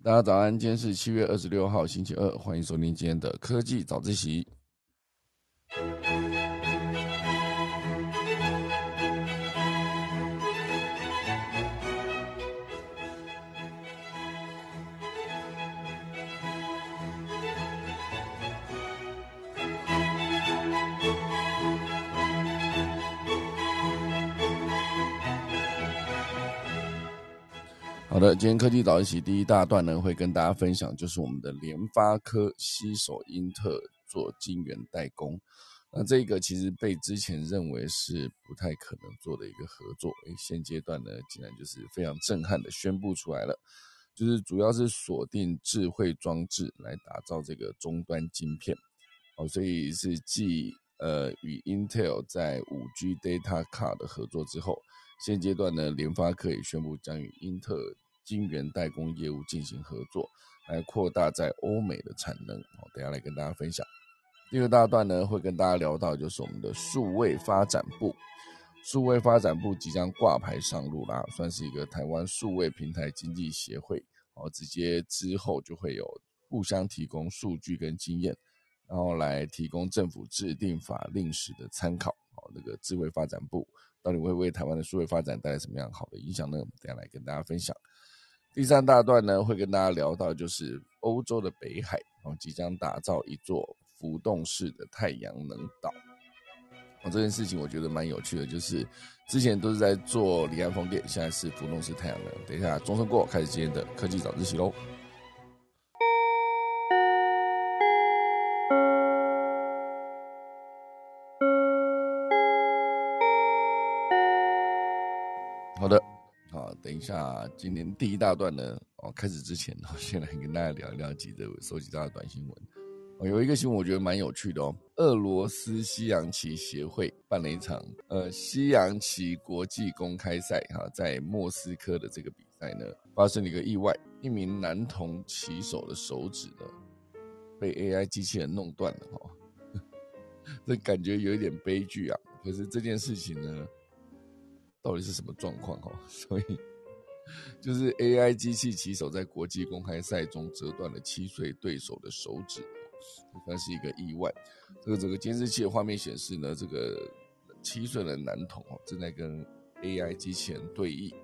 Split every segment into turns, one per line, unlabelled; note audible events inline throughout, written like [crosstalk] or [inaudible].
大家早安，今天是七月二十六号，星期二，欢迎收听今天的科技早自习。好的，今天科技早一起第一大段呢，会跟大家分享，就是我们的联发科携手英特尔做晶圆代工。那这个其实被之前认为是不太可能做的一个合作，诶，现阶段呢，竟然就是非常震撼的宣布出来了，就是主要是锁定智慧装置来打造这个终端晶片。哦，所以是继呃与 Intel 在五 G Data Card 的合作之后，现阶段呢，联发科也宣布将与英特尔晶圆代工业务进行合作，来扩大在欧美的产能。哦，等下来跟大家分享。第二大段呢，会跟大家聊到就是我们的数位发展部，数位发展部即将挂牌上路啦，算是一个台湾数位平台经济协会。哦，直接之后就会有互相提供数据跟经验，然后来提供政府制定法令时的参考。哦，那个智慧发展部到底会为台湾的数位发展带来什么样好的影响呢？等下来跟大家分享。第三大段呢，会跟大家聊到，就是欧洲的北海哦，即将打造一座浮动式的太阳能岛。哦，这件事情我觉得蛮有趣的，就是之前都是在做离岸风电，现在是浮动式太阳能。等一下，钟声过，开始今天的科技早自习喽。一下，今年第一大段呢，哦，开始之前，呢，[laughs] 先来跟大家聊一聊几则收集到的短新闻。哦，有一个新闻我觉得蛮有趣的哦，俄罗斯西洋棋协会办了一场呃西洋棋国际公开赛，哈，在莫斯科的这个比赛呢，发生了一个意外，一名男童棋手的手指呢被 AI 机器人弄断了，哈，[laughs] 这感觉有一点悲剧啊。可是这件事情呢？到底是什么状况哦？所以就是 AI 机器棋手在国际公开赛中折断了七岁对手的手指，算是一个意外。这个整个监视器的画面显示呢，这个七岁的男童哦正在跟 AI 机器人对弈。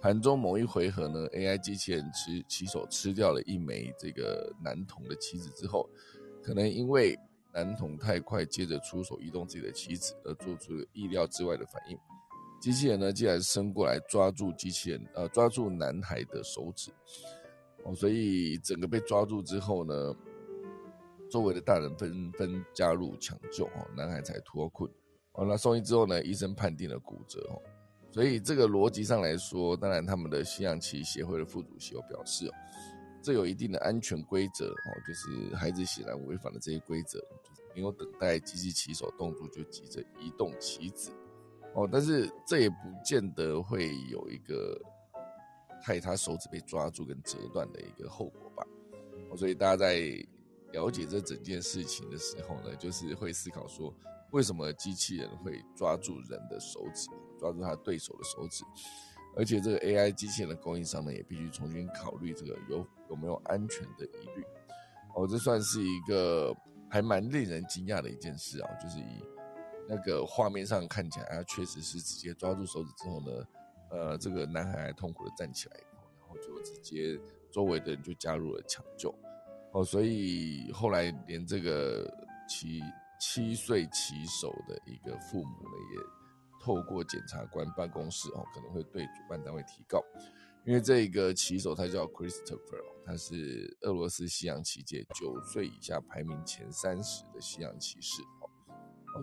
盘中某一回合呢，AI 机器人吃棋手吃掉了一枚这个男童的棋子之后，可能因为男童太快接着出手移动自己的棋子，而做出了意料之外的反应。机器人呢，竟然伸过来抓住机器人，呃，抓住男孩的手指，哦，所以整个被抓住之后呢，周围的大人纷纷加入抢救，哦，男孩才脱困，哦，那送医之后呢，医生判定了骨折，哦，所以这个逻辑上来说，当然他们的西洋棋协会的副主席有表示，哦，这有一定的安全规则，哦，就是孩子显然违反了这些规则，就是没有等待机器棋手动作就急着移动棋子。哦，但是这也不见得会有一个害他手指被抓住跟折断的一个后果吧。哦，所以大家在了解这整件事情的时候呢，就是会思考说，为什么机器人会抓住人的手指，抓住他对手的手指？而且这个 AI 机器人的供应商呢，也必须重新考虑这个有有没有安全的疑虑。哦，这算是一个还蛮令人惊讶的一件事啊，就是以。那个画面上看起来，他确实是直接抓住手指之后呢，呃，这个男孩痛苦的站起来，然后就直接周围的人就加入了抢救，哦，所以后来连这个七七岁骑手的一个父母呢，也透过检察官办公室哦，可能会对主办单位提告，因为这个骑手他叫 Christopher，他是俄罗斯西洋棋界九岁以下排名前三十的西洋骑士。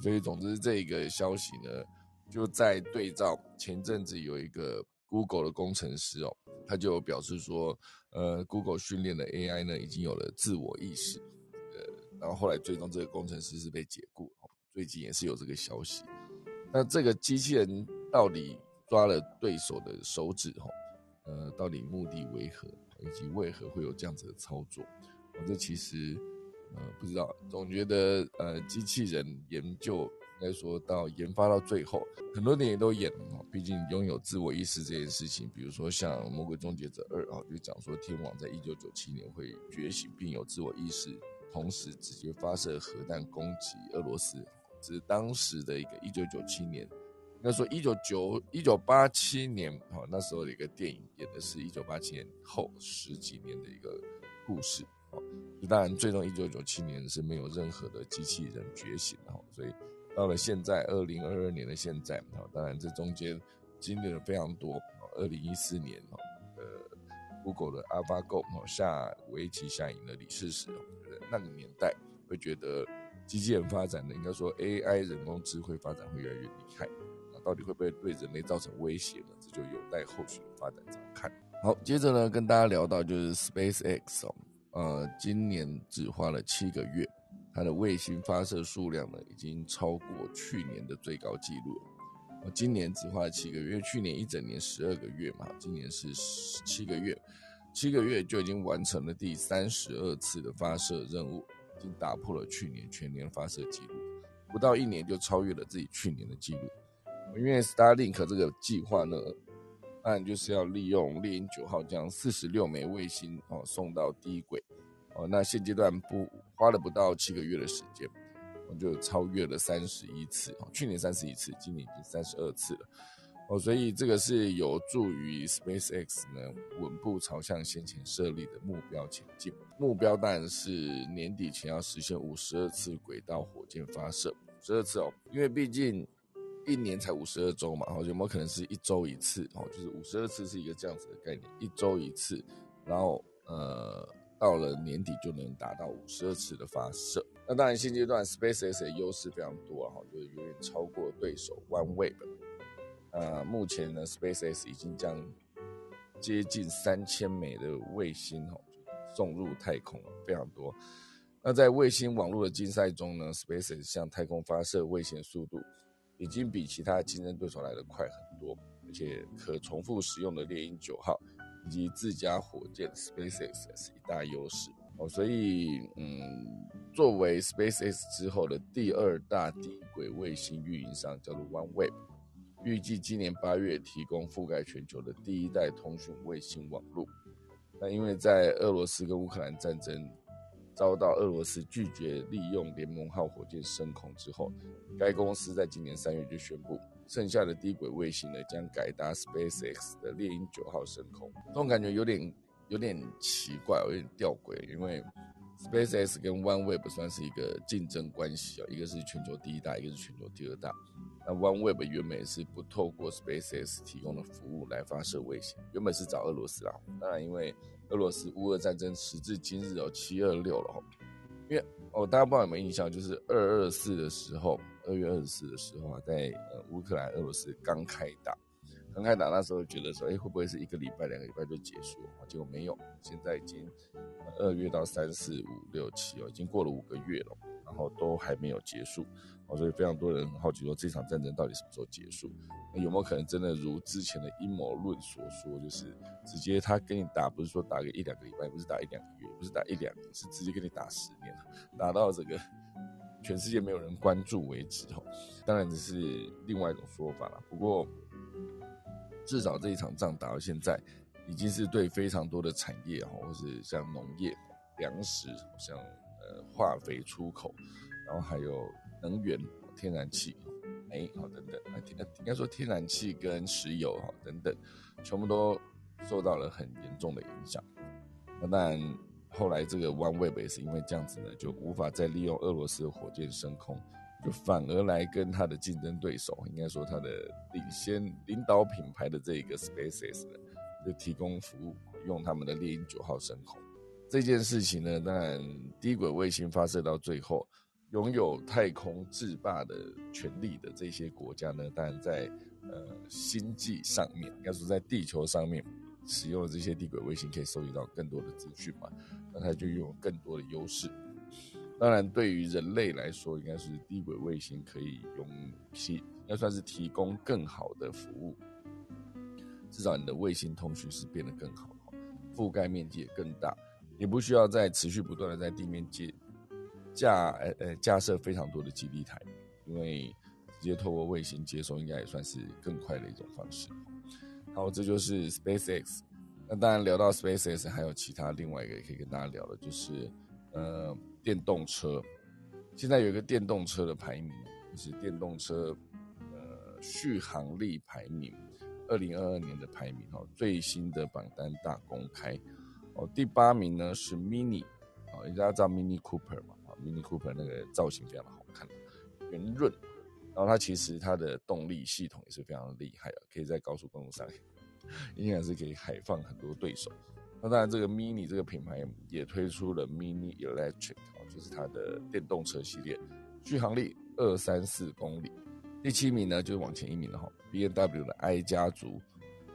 所以，总之，这个消息呢，就在对照前阵子有一个 Google 的工程师哦，他就表示说，呃，Google 训练的 AI 呢，已经有了自我意识，呃，然后后来最终这个工程师是被解雇，最近也是有这个消息。那这个机器人到底抓了对手的手指，哈，呃，到底目的为何，以及为何会有这样子的操作？我这其实。呃，不知道，总觉得呃，机器人研究应该说到研发到最后，很多电影都演了。毕竟拥有自我意识这件事情，比如说像《魔鬼终结者二》啊，就讲说天网在一九九七年会觉醒并有自我意识，同时直接发射核弹攻击俄罗斯。这是当时的一个一九九七年，应该说一九九一九八七年啊，那时候的一个电影演的是一九八七年后十几年的一个故事。哦，当然，最终一九九七年是没有任何的机器人觉醒哈，所以到了现在二零二二年的现在，哈，当然这中间经历了非常多。二零一四年哈，呃，Google 的 AlphaGo 哈下围棋下赢了李世石，那个年代会觉得机器人发展的应该说 AI 人工智慧发展会越来越厉害，那到底会不会对人类造成威胁呢？这就有待后续的发展怎么看。好，接着呢跟大家聊到就是 SpaceX 哦。呃，今年只花了七个月，它的卫星发射数量呢，已经超过去年的最高纪录。今年只花了七个月，去年一整年十二个月嘛，今年是七个月，七个月就已经完成了第三十二次的发射任务，已经打破了去年全年发射记录，不到一年就超越了自己去年的记录。因为 Starlink 这个计划呢。当然就是要利用猎鹰九号将四十六枚卫星哦送到低轨哦，那现阶段不花了不到七个月的时间，我就超越了三十一次哦，去年三十一次，今年已经三十二次了哦，所以这个是有助于 SpaceX 呢稳步朝向先前设立的目标前进。目标当然是年底前要实现五十二次轨道火箭发射，五十二次哦，因为毕竟。一年才五十二周嘛，然后有没有可能是一周一次？哦，就是五十二次是一个这样子的概念，一周一次，然后呃，到了年底就能达到五十二次的发射。那当然，现阶段 SpaceX 的优势非常多哈，就是远远超过对手 OneWeb。呃，目前呢，SpaceX 已经将接近三千枚的卫星哦送入太空了，非常多。那在卫星网络的竞赛中呢，SpaceX 向太空发射卫星速度。已经比其他竞争对手来的快很多，而且可重复使用的猎鹰九号以及自家火箭 SpaceX 是一大优势哦。所以，嗯，作为 SpaceX 之后的第二大低轨卫星运营商，叫做 OneWeb，预计今年八月提供覆盖全球的第一代通讯卫星网络。那因为在俄罗斯跟乌克兰战争。遭到俄罗斯拒绝利用联盟号火箭升空之后，该公司在今年三月就宣布，剩下的低轨卫星呢将改搭 SpaceX 的猎鹰九号升空。这种感觉有点有点奇怪，有点吊诡，因为 SpaceX 跟 OneWeb 算是一个竞争关系啊，一个是全球第一大，一个是全球第二大。那 OneWeb 原本是不透过 SpaceX 提供的服务来发射卫星，原本是找俄罗斯啦。当然因为俄罗斯乌俄战争时至今日有七二六了哈，因为哦大家不知道有没有印象，就是二二四的时候，二月二十四的时候啊，在呃乌克兰俄罗斯刚开打，刚开打那时候觉得说，哎会不会是一个礼拜两个礼拜就结束？结果没有，现在已经二月到三四五六七哦，已经过了五个月了，然后都还没有结束。哦，所以非常多人很好奇说，这场战争到底什么时候结束？有没有可能真的如之前的阴谋论所说，就是直接他跟你打，不是说打个一两个礼拜，不是打一两个月，不是打一两年，是直接跟你打十年，打到这个全世界没有人关注为止？哦，当然这是另外一种说法了。不过至少这一场仗打到现在，已经是对非常多的产业哈，或是像农业、粮食、像呃化肥出口，然后还有。能源、天然气、煤好等等，啊，天应该说天然气跟石油哈等等，全部都受到了很严重的影响。那当然，后来这个 OneWeb 也是因为这样子呢，就无法再利用俄罗斯的火箭升空，就反而来跟他的竞争对手，应该说他的领先领导品牌的这个 SpaceX 呢，就提供服务，用他们的猎鹰九号升空。这件事情呢，当然低轨卫星发射到最后。拥有太空制霸的权利的这些国家呢，当然在呃星际上面，应该说在地球上面使用这些低轨卫星，可以收集到更多的资讯嘛，那它就拥有更多的优势。当然，对于人类来说，应该是低轨卫星可以用提，应该算是提供更好的服务，至少你的卫星通讯是变得更好，覆盖面积也更大，也不需要再持续不断的在地面接。架呃呃架设非常多的基地台，因为直接透过卫星接收，应该也算是更快的一种方式。好，这就是 SpaceX。那当然聊到 SpaceX，还有其他另外一个可以跟大家聊的，就是呃电动车。现在有一个电动车的排名，就是电动车呃续航力排名，二零二二年的排名哦，最新的榜单大公开哦，第八名呢是 Mini，哦，大家知道 Mini Cooper 嘛？啊，Mini Cooper 那个造型非常的好看，圆润，然后它其实它的动力系统也是非常厉害的，可以在高速公路上，应该是可以海放很多对手。那当然，这个 Mini 这个品牌也推出了 Mini Electric，就是它的电动车系列，续航力二三四公里。第七名呢，就是往前一名的哈，B N W 的 i 家族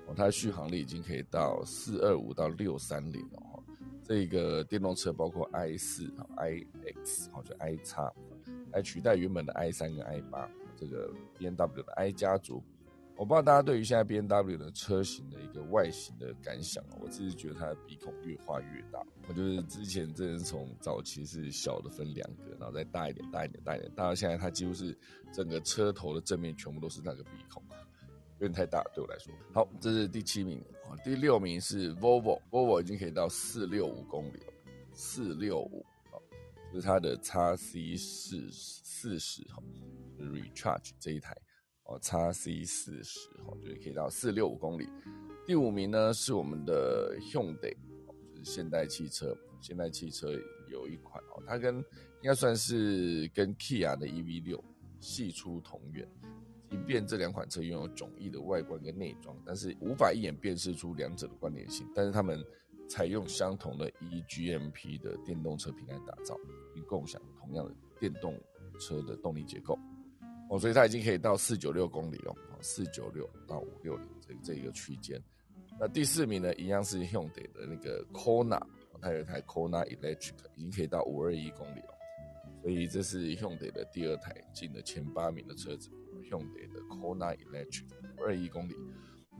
哦，它的续航力已经可以到四二五到六三零了哈。这个电动车包括 i 四啊、i X 哦，就 i 叉来取代原本的 i 三跟 i 八，这个 B N W 的 i 家族。我不知道大家对于现在 B N W 的车型的一个外形的感想我自己觉得它的鼻孔越画越大。我就是之前真的从早期是小的分两个，然后再大一点、大一点、大一点，大到现在它几乎是整个车头的正面全部都是那个鼻孔，有点太大对我来说。好，这是第七名啊，第六名是 Volvo，Volvo 已经可以到四六五公里了，四六五啊，就是它的 x C 四四十哈，Recharge 这一台。哦，叉 C 四十哦，就是可以到四六五公里。第五名呢是我们的 Hyundai，就是现代汽车。现代汽车有一款哦，它跟应该算是跟 Kia 的 EV 六系出同源。即便这两款车拥有迥异的外观跟内装，但是无法一眼辨识出两者的关联性。但是他们采用相同的 eGMP 的电动车平台打造，并共享同样的电动车的动力结构。哦，所以它已经可以到四九六公里哦，四九六到五六零这这一个区间。那第四名呢，一样是 Hyundai 的那个 Kona，它有一台 Kona Electric，已经可以到五二一公里了。所以这是 Hyundai 的第二台进了前八名的车子，Hyundai 的 Kona Electric 五二一公里。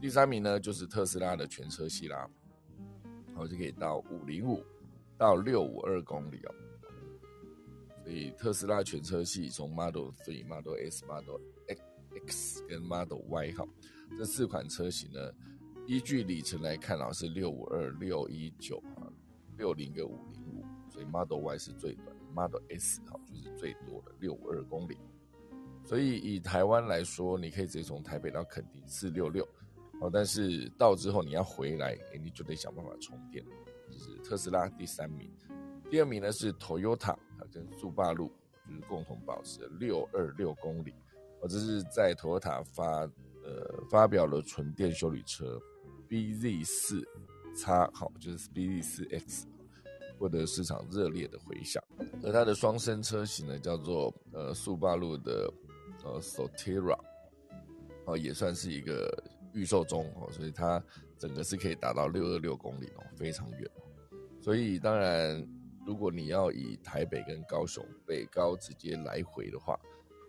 第三名呢，就是特斯拉的全车系啦，然后就可以到五零五到六五二公里哦。所以特斯拉全车系从 Model 3、Model S、Model X 跟 Model Y 哈，这四款车型呢，依据里程来看啊是六五二、六一九啊、六零跟五零五，所以 Model Y 是最短，Model S 哈就是最多的六五二公里。所以以台湾来说，你可以直接从台北到垦丁四六六，哦，但是到之后你要回来，你就得想办法充电，就是特斯拉第三名。第二名呢是 Toyota，跟速霸路就是共同保持六二六公里，哦，这是在托塔发呃发表了纯电修理车 BZ 四叉，好就是 BZ 四 X，获得市场热烈的回响。而它的双生车型呢叫做呃速霸路的呃 Sotera，哦也算是一个预售中哦，所以它整个是可以达到六二六公里哦，非常远。所以当然。如果你要以台北跟高雄北高直接来回的话，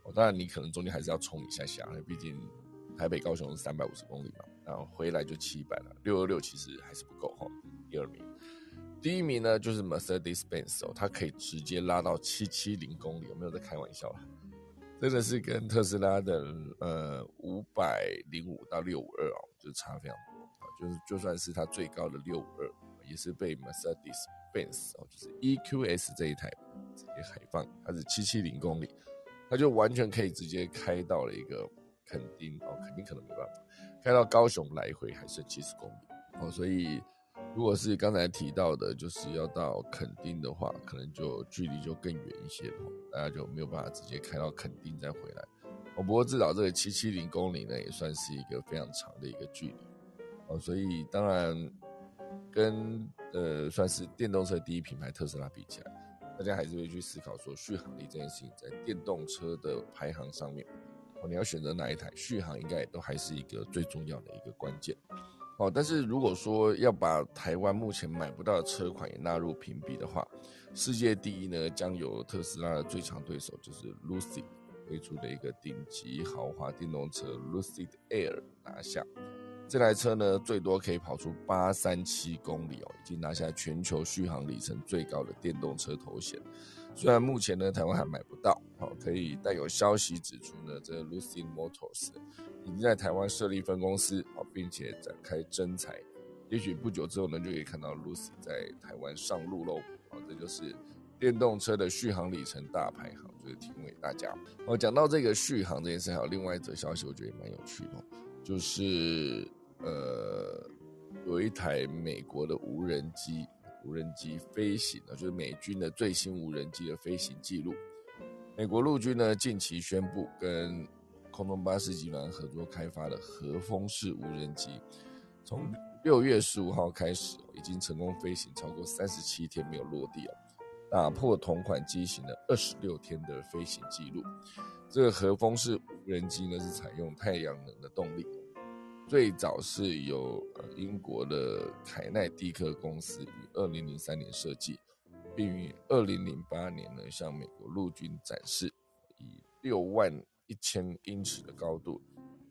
哦，当然你可能中间还是要冲一下下，因为毕竟台北高雄是三百五十公里嘛，然后回来就七百了，六二六其实还是不够哈。第二名，第一名呢就是 Mercedes-Benz 哦，它可以直接拉到七七零公里，有没有在开玩笑啊？真的是跟特斯拉的呃五百零五到六五二哦，就差非常多啊，就是就算是它最高的六五二，也是被 Mercedes。Benz 哦，就是 EQS 这一台直接海放，它是七七零公里，它就完全可以直接开到了一个垦丁哦，肯定可能没办法开到高雄来回还剩七十公里哦，所以如果是刚才提到的，就是要到垦丁的话，可能就距离就更远一些了，大家就没有办法直接开到垦丁再回来哦。不过至少这个七七零公里呢，也算是一个非常长的一个距离哦，所以当然跟呃，算是电动车第一品牌特斯拉比起来，大家还是会去思考说续航力这件事情，在电动车的排行上面，哦，你要选择哪一台，续航应该也都还是一个最重要的一个关键。哦，但是如果说要把台湾目前买不到的车款也纳入评比的话，世界第一呢，将由特斯拉的最强对手就是 Lucid 推出的一个顶级豪华电动车 Lucid Air 拿下。这台车呢，最多可以跑出八三七公里哦，已经拿下全球续航里程最高的电动车头衔。虽然目前呢，台湾还买不到好，可以带有消息指出呢，这 Lucid Motors 已经在台湾设立分公司，好，并且展开征才。也许不久之后呢，就可以看到 Lucy 在台湾上路喽。好，这就是电动车的续航里程大排行，就是提供给大家。哦，讲到这个续航这件事，还有另外一则消息，我觉得也蛮有趣的，就是呃，有一台美国的无人机，无人机飞行呢，就是美军的最新无人机的飞行记录。美国陆军呢近期宣布跟空中巴士集团合作开发的和风式无人机，从六月十五号开始，已经成功飞行超过三十七天没有落地了，打破同款机型的二十六天的飞行记录。这个和风式无人机呢是采用太阳能的动力，最早是由呃英国的凯奈迪克公司于二零零三年设计，并于二零零八年呢向美国陆军展示，以六万一千英尺的高度。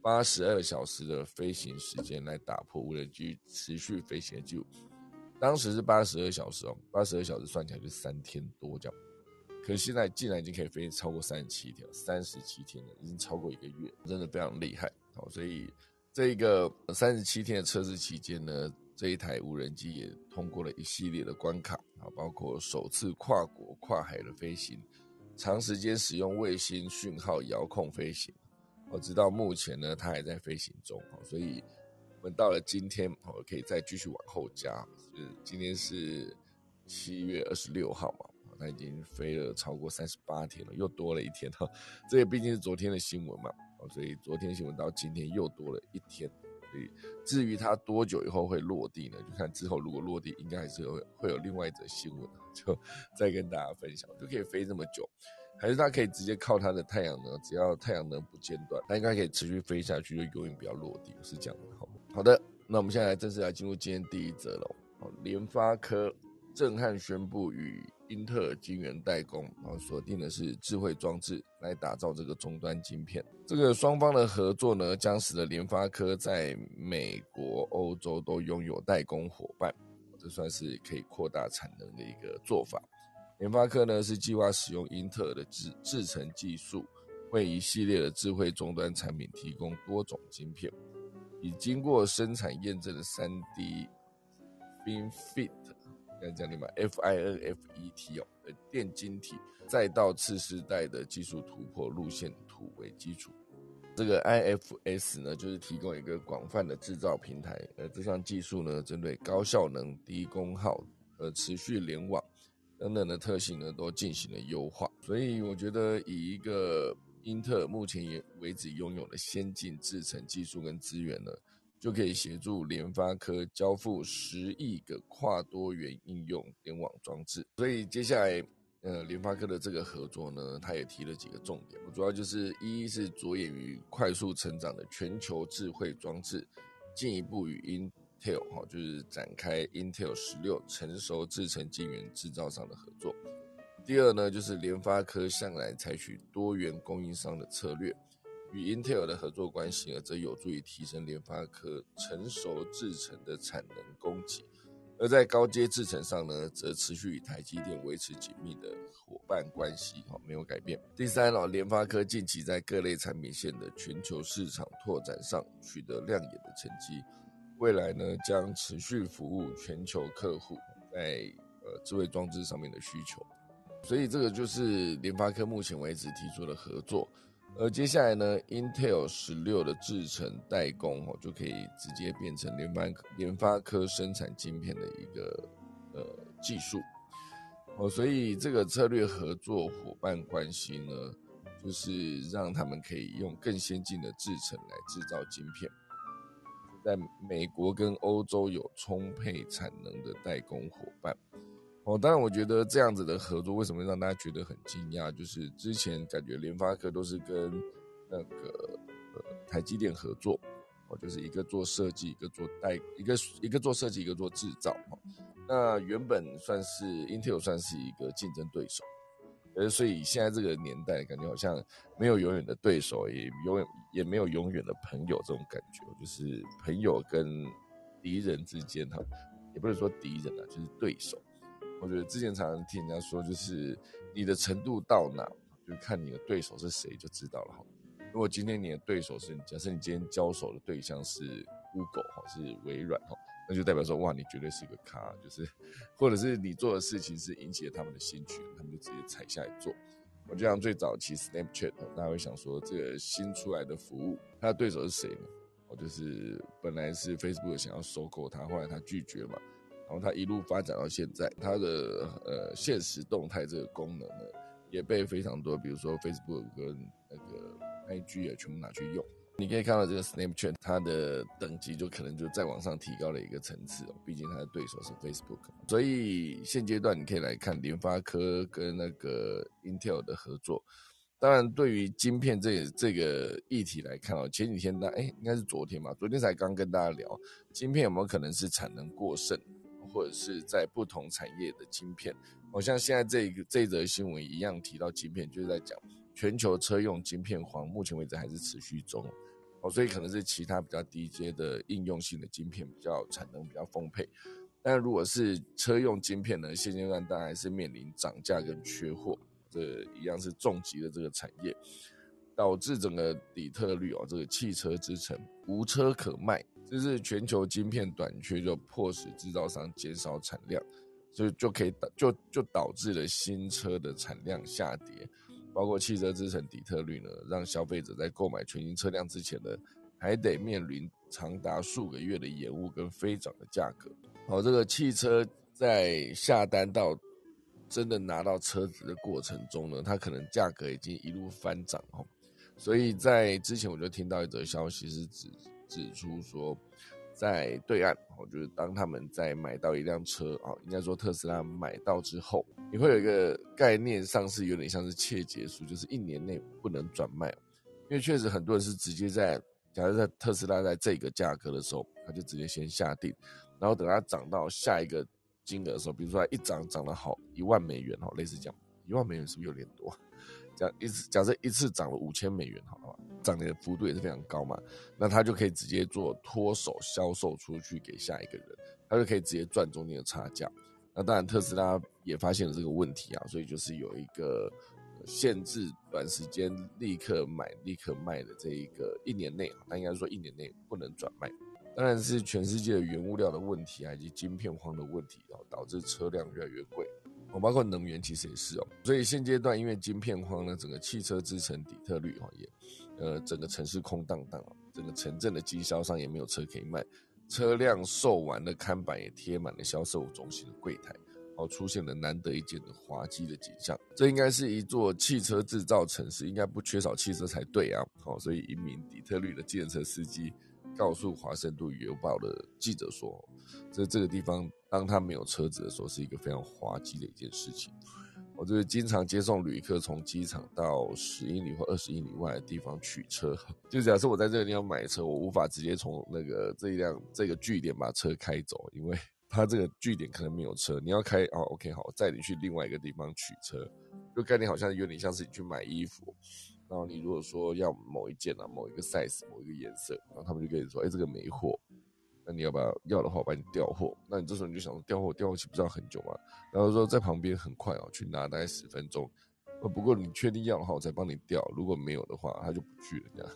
八十二小时的飞行时间来打破无人机持续飞行的记录，当时是八十二小时哦，八十二小时算起来就三天多这样，可是现在竟然已经可以飞超过三十七天，三十七天了，已经超过一个月，真的非常厉害哦。所以这个三十七天的测试期间呢，这一台无人机也通过了一系列的关卡啊，包括首次跨国跨海的飞行，长时间使用卫星讯号遥控飞行。我直到目前呢，它还在飞行中所以我们到了今天，我可以再继续往后加，是今天是七月二十六号嘛，它已经飞了超过三十八天了，又多了一天哈，这也毕竟是昨天的新闻嘛，所以昨天新闻到今天又多了一天，所以至于它多久以后会落地呢？就看之后如果落地，应该还是会会有另外一则新闻，[laughs] 就再跟大家分享，就可以飞这么久。还是它可以直接靠它的太阳能，只要太阳能不间断，它应该可以持续飞下去，就永远不要落地，是这样的。好，好的，那我们现在正式来进入今天第一则喽。好，联发科震撼宣布与英特尔晶圆代工，然后锁定的是智慧装置来打造这个终端晶片。这个双方的合作呢，将使得联发科在美国、欧洲都拥有代工伙伴，这算是可以扩大产能的一个做法。联发科呢是计划使用英特尔的制制程技术，为一系列的智慧终端产品提供多种晶片。已经过生产验证的三 D FinFET，该讲你们 F I N F E T 哦电晶体，再到次世代的技术突破路线图为基础。这个 IFS 呢，就是提供一个广泛的制造平台。呃，这项技术呢，针对高效能、低功耗和持续联网。等等的特性呢，都进行了优化，所以我觉得以一个英特尔目前也为止拥有的先进制程技术跟资源呢，就可以协助联发科交付十亿个跨多元应用联网装置。所以接下来，呃，联发科的这个合作呢，他也提了几个重点，主要就是一是着眼于快速成长的全球智慧装置，进一步与。Intel 哈，就是展开 Intel 十六成熟制程晶圆制造商的合作。第二呢，就是联发科向来采取多元供应商的策略，与 Intel 的合作关系呢，则有助于提升联发科成熟制程的产能供给。而在高阶制程上呢，则持续与台积电维持紧密的伙伴关系，哈，没有改变。第三哦，联发科近期在各类产品线的全球市场拓展上取得亮眼的成绩。未来呢，将持续服务全球客户在呃智慧装置上面的需求，所以这个就是联发科目前为止提出的合作。而接下来呢，Intel 十六的制程代工哦，就可以直接变成联发联发科生产晶片的一个呃技术哦，所以这个策略合作伙伴关系呢，就是让他们可以用更先进的制程来制造晶片。在美国跟欧洲有充沛产能的代工伙伴哦，当然我觉得这样子的合作为什么让大家觉得很惊讶？就是之前感觉联发科都是跟那个呃台积电合作哦，就是一个做设计，一个做代，一个一个做设计，一个做制造哦。那原本算是 Intel 算是一个竞争对手。呃，所以现在这个年代，感觉好像没有永远的对手，也永远也没有永远的朋友，这种感觉，就是朋友跟敌人之间，哈，也不是说敌人啊，就是对手。我觉得之前常常听人家说，就是你的程度到哪，就看你的对手是谁就知道了哈。如果今天你的对手是，假设你今天交手的对象是 Google 哈，是微软哈，那就代表说哇，你绝对是一个咖，就是或者是你做的事情是引起了他们的兴趣，他们就直接踩下来做。我就像最早期 Snapchat，大家会想说这个新出来的服务，它的对手是谁呢？我就是本来是 Facebook 想要收购它，后来它拒绝嘛，然后它一路发展到现在，它的呃现实动态这个功能呢，也被非常多，比如说 Facebook 跟那个。IG 也全部拿去用，你可以看到这个 Snapchat 它的等级就可能就再往上提高了一个层次哦，毕竟它的对手是 Facebook，所以现阶段你可以来看联发科跟那个 Intel 的合作。当然，对于晶片这这个议题来看哦，前几天大哎应该是昨天吧，昨天才刚跟大家聊晶片有没有可能是产能过剩，或者是在不同产业的晶片，好像现在这个这则新闻一样提到晶片，就是在讲。全球车用晶片荒，目前为止还是持续中，哦，所以可能是其他比较低阶的应用性的晶片比较产能比较丰沛，但如果是车用晶片呢，现阶段当然是面临涨价跟缺货，这一样是重疾的这个产业，导致整个底特律哦，这个汽车之城无车可卖，这是全球晶片短缺，就迫使制造商减少产量，所以就可以导就就导致了新车的产量下跌。包括汽车之城底特律呢，让消费者在购买全新车辆之前呢，还得面临长达数个月的延误跟飞涨的价格。好，这个汽车在下单到真的拿到车子的过程中呢，它可能价格已经一路翻涨哦。所以在之前我就听到一则消息是指指出说。在对岸，我就是当他们在买到一辆车啊，应该说特斯拉买到之后，你会有一个概念上是有点像是切结束，就是一年内不能转卖，因为确实很多人是直接在，假如在特斯拉在这个价格的时候，他就直接先下定，然后等它涨到下一个金额的时候，比如说它一涨涨了好一万美元哈，类似这样，一万美元是不是有点多？这样一次假设一次涨了五千美元，好了，涨的幅度也是非常高嘛，那他就可以直接做脱手销售出去给下一个人，他就可以直接赚中间的差价。那当然特斯拉也发现了这个问题啊，所以就是有一个限制，短时间立刻买立刻卖的这一个一年内，那应该说一年内不能转卖。当然是全世界的原物料的问题啊，以及晶片荒的问题，然后导致车辆越来越贵。哦，包括能源其实也是哦，所以现阶段因为晶片荒呢，整个汽车之城底特律哈也，呃，整个城市空荡荡啊，整个城镇的经销商也没有车可以卖，车辆售完的看板也贴满了销售中心的柜台，哦，出现了难得一见的滑稽的景象。这应该是一座汽车制造城市，应该不缺少汽车才对啊。好，所以一名底特律的建车司机告诉华盛顿邮报的记者说，在这个地方。当他没有车子的时候，是一个非常滑稽的一件事情。我就是经常接送旅客从机场到十英里或二十英里外的地方取车。就假设我在这个地方买车，我无法直接从那个这一辆这个据点把车开走，因为 [laughs] 他这个据点可能没有车。你要开哦，OK，好，我载你去另外一个地方取车。就概念好像有点像是你去买衣服，然后你如果说要某一件啊，某一个 size，某一个颜色，然后他们就跟你说，哎，这个没货。那你要不要要的话，我帮你调货。那你这时候你就想说调货，调货岂不是要很久吗？然后说在旁边很快哦，去拿大概十分钟。呃，不过你确定要的话，我再帮你调。如果没有的话，他就不去了。这样，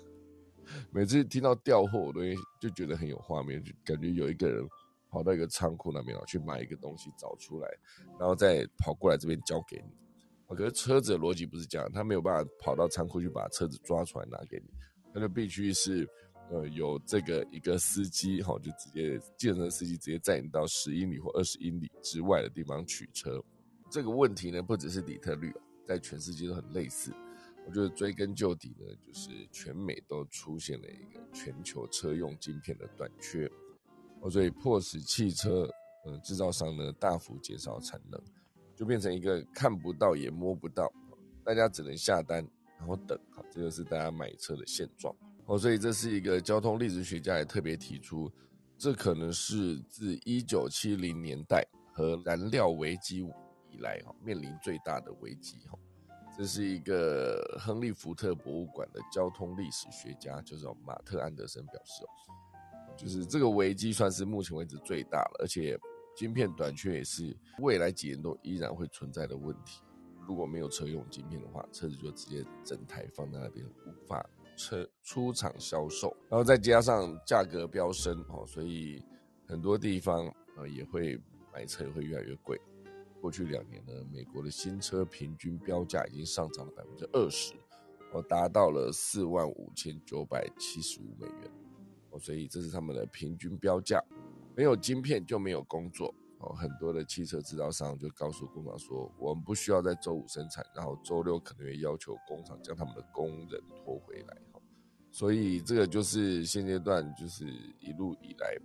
每次听到调货，我都就觉得很有画面，就感觉有一个人跑到一个仓库那边哦，去买一个东西找出来，然后再跑过来这边交给你。可是车子的逻辑不是这样，他没有办法跑到仓库去把车子抓出来拿给你，他就必须是。呃，有这个一个司机哈，就直接健身司机直接载你到十英里或二十英里之外的地方取车。这个问题呢，不只是底特律，在全世界都很类似。我觉得追根究底呢，就是全美都出现了一个全球车用晶片的短缺，所以迫使汽车呃制造商呢大幅减少产能，就变成一个看不到也摸不到，大家只能下单然后等，好，这个是大家买车的现状。哦，所以这是一个交通历史学家也特别提出，这可能是自一九七零年代和燃料危机以来哈面临最大的危机哈。这是一个亨利福特博物馆的交通历史学家，就是马特安德森表示哦，就是这个危机算是目前为止最大了，而且晶片短缺也是未来几年都依然会存在的问题。如果没有车用晶片的话，车子就直接整台放在那边，无法车出厂销售。然后再加上价格飙升哦，所以很多地方呃也会买车也会越来越贵。过去两年呢，美国的新车平均标价已经上涨了百分之二十，哦，达到了四万五千九百七十五美元。哦，所以这是他们的平均标价。没有晶片就没有工作。哦，很多的汽车制造商就告诉工厂说，我们不需要在周五生产，然后周六可能会要求工厂将他们的工人拖回来。哈，所以这个就是现阶段就是一路以来，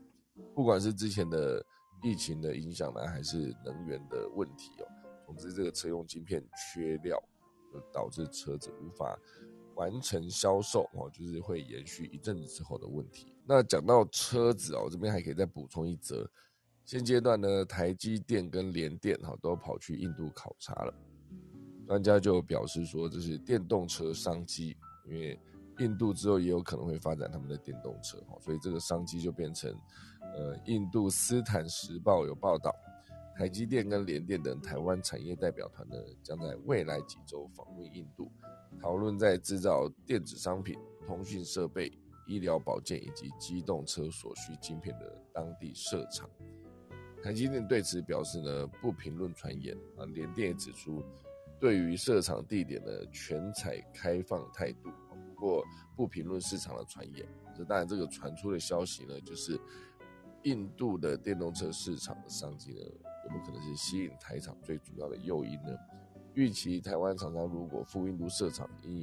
不管是之前的疫情的影响呢，还是能源的问题哦，总之这个车用晶片缺料，就导致车子无法完成销售哦，就是会延续一阵子之后的问题。那讲到车子哦，我这边还可以再补充一则。现阶段呢，台积电跟联电哈都跑去印度考察了。专家就表示说，这是电动车商机，因为印度之后也有可能会发展他们的电动车哈，所以这个商机就变成，呃，印度斯坦时报有报道，台积电跟联电等台湾产业代表团呢，将在未来几周访问印度，讨论在制造电子商品、通讯设备、医疗保健以及机动车所需晶片的当地设厂。台积电对此表示呢，不评论传言啊。联电也指出，对于设厂地点的全采开放态度，不过不评论市场的传言。这当然，这个传出的消息呢，就是印度的电动车市场的商机呢，有没有可能是吸引台厂最主要的诱因呢？预期台湾厂商如果赴印度设厂，应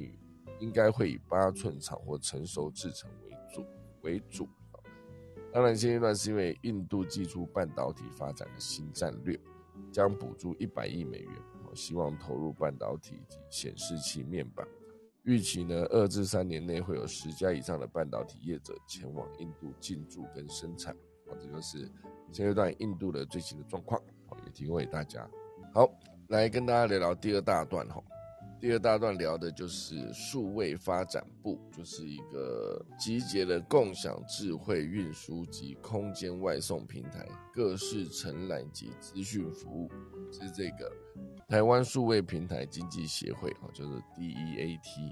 应该会以八寸厂或成熟制程为主为主。当然，现阶段是因为印度寄出半导体发展的新战略，将补助一百亿美元，希望投入半导体及显示器面板。预期呢，二至三年内会有十家以上的半导体业者前往印度进驻跟生产。好，这就是现阶段印度的最新的状况，好，也提供给大家。好，来跟大家聊聊第二大段哈。第二大段聊的就是数位发展部，就是一个集结了共享智慧运输及空间外送平台、各式承揽及资讯服务，是这个台湾数位平台经济协会啊，就是 DEAT。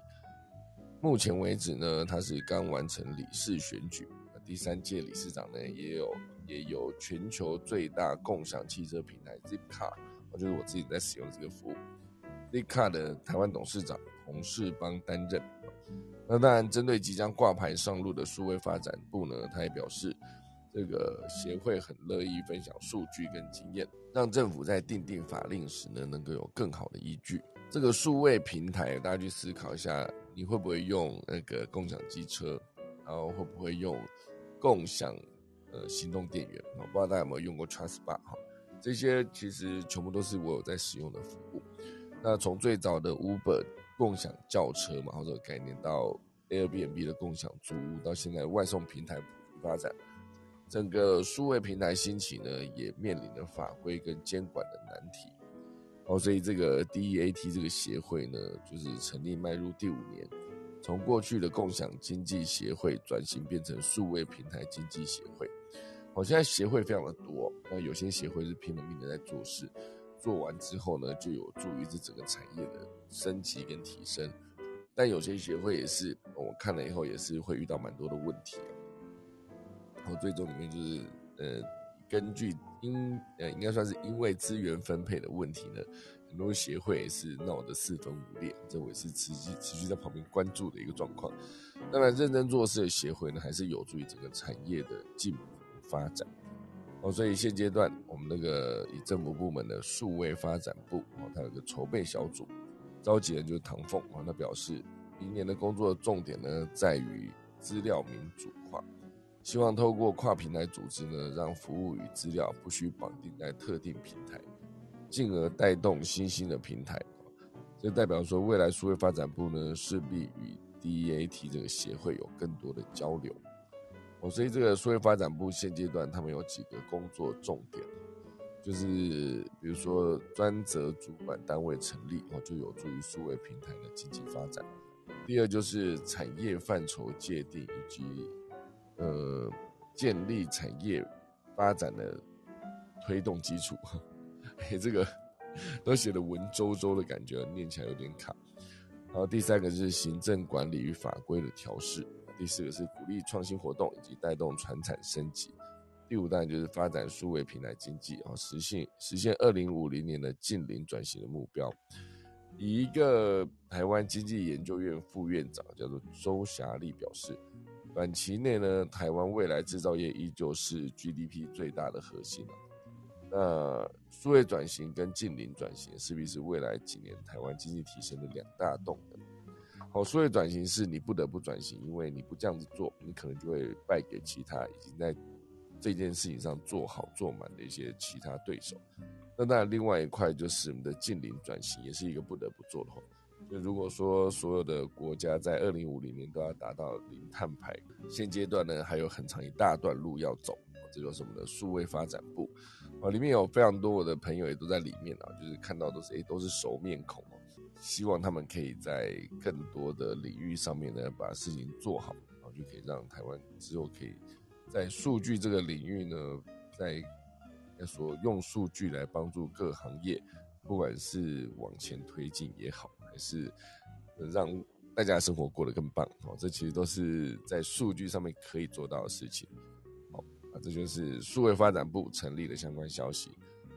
目前为止呢，它是刚完成理事选举，第三届理事长呢也有也有全球最大共享汽车平台 Zipcar，就是我自己在使用这个服务。L i c a 的台湾董事长洪世邦担任。那当然，针对即将挂牌上路的数位发展部呢，他也表示，这个协会很乐意分享数据跟经验，让政府在订定法令时呢，能够有更好的依据。这个数位平台，大家去思考一下，你会不会用那个共享机车，然后会不会用共享呃行动电源？我不知道大家有没有用过 TrustBar 哈，这些其实全部都是我有在使用的服务。那从最早的 Uber 共享轿车嘛，或者概念到 Airbnb 的共享租屋，到现在外送平台发展，整个数位平台兴起呢，也面临着法规跟监管的难题。哦，所以这个 DEAT 这个协会呢，就是成立迈入第五年，从过去的共享经济协会转型变成数位平台经济协会。哦，现在协会非常的多，那有些协会是拼了命的在做事。做完之后呢，就有助于这整个产业的升级跟提升。但有些协会也是，我看了以后也是会遇到蛮多的问题。然后最终里面就是，呃，根据因呃应该算是因为资源分配的问题呢，很多协会也是闹得四分五裂。这我也是持续持续在旁边关注的一个状况。当然，认真做事的协会呢，还是有助于整个产业的进步发展。哦，所以现阶段我们那个以政府部门的数位发展部哦，它有个筹备小组，召集人就是唐凤啊，他表示明年的工作重点呢在于资料民主化，希望透过跨平台组织呢，让服务与资料不需绑定在特定平台，进而带动新兴的平台。这代表说，未来数位发展部呢势必与 DEAT 这个协会有更多的交流。哦，所以这个数位发展部现阶段他们有几个工作重点，就是比如说专责主管单位成立，哦，就有助于数位平台的经济发展。第二就是产业范畴界定以及呃建立产业发展的推动基础。[laughs] 哎，这个 [laughs] 都写的文绉绉的感觉，念起来有点卡。然后第三个是行政管理与法规的调试，第四个是鼓励创新活动以及带动传产升级。第五当然就是发展数位平台经济，啊实现实现二零五零年的近零转型的目标。以一个台湾经济研究院副院长叫做周霞丽表示，短期内呢，台湾未来制造业依旧是 GDP 最大的核心。那数位转型跟近零转型势必是未来几年台湾经济提升的两大动能。好，数位转型是你不得不转型，因为你不这样子做，你可能就会败给其他已经在这件事情上做好做满的一些其他对手。那当然，另外一块就是我们的近零转型，也是一个不得不做的话。就如果说所有的国家在二零五零年都要达到零碳排，现阶段呢还有很长一大段路要走。这就是我们的数位发展部啊，里面有非常多我的朋友也都在里面啊，就是看到都是诶都是熟面孔。希望他们可以在更多的领域上面呢把事情做好，然后就可以让台湾之后可以在数据这个领域呢，在说用数据来帮助各行业，不管是往前推进也好，还是让大家生活过得更棒哦，这其实都是在数据上面可以做到的事情。好，啊，这就是数位发展部成立的相关消息。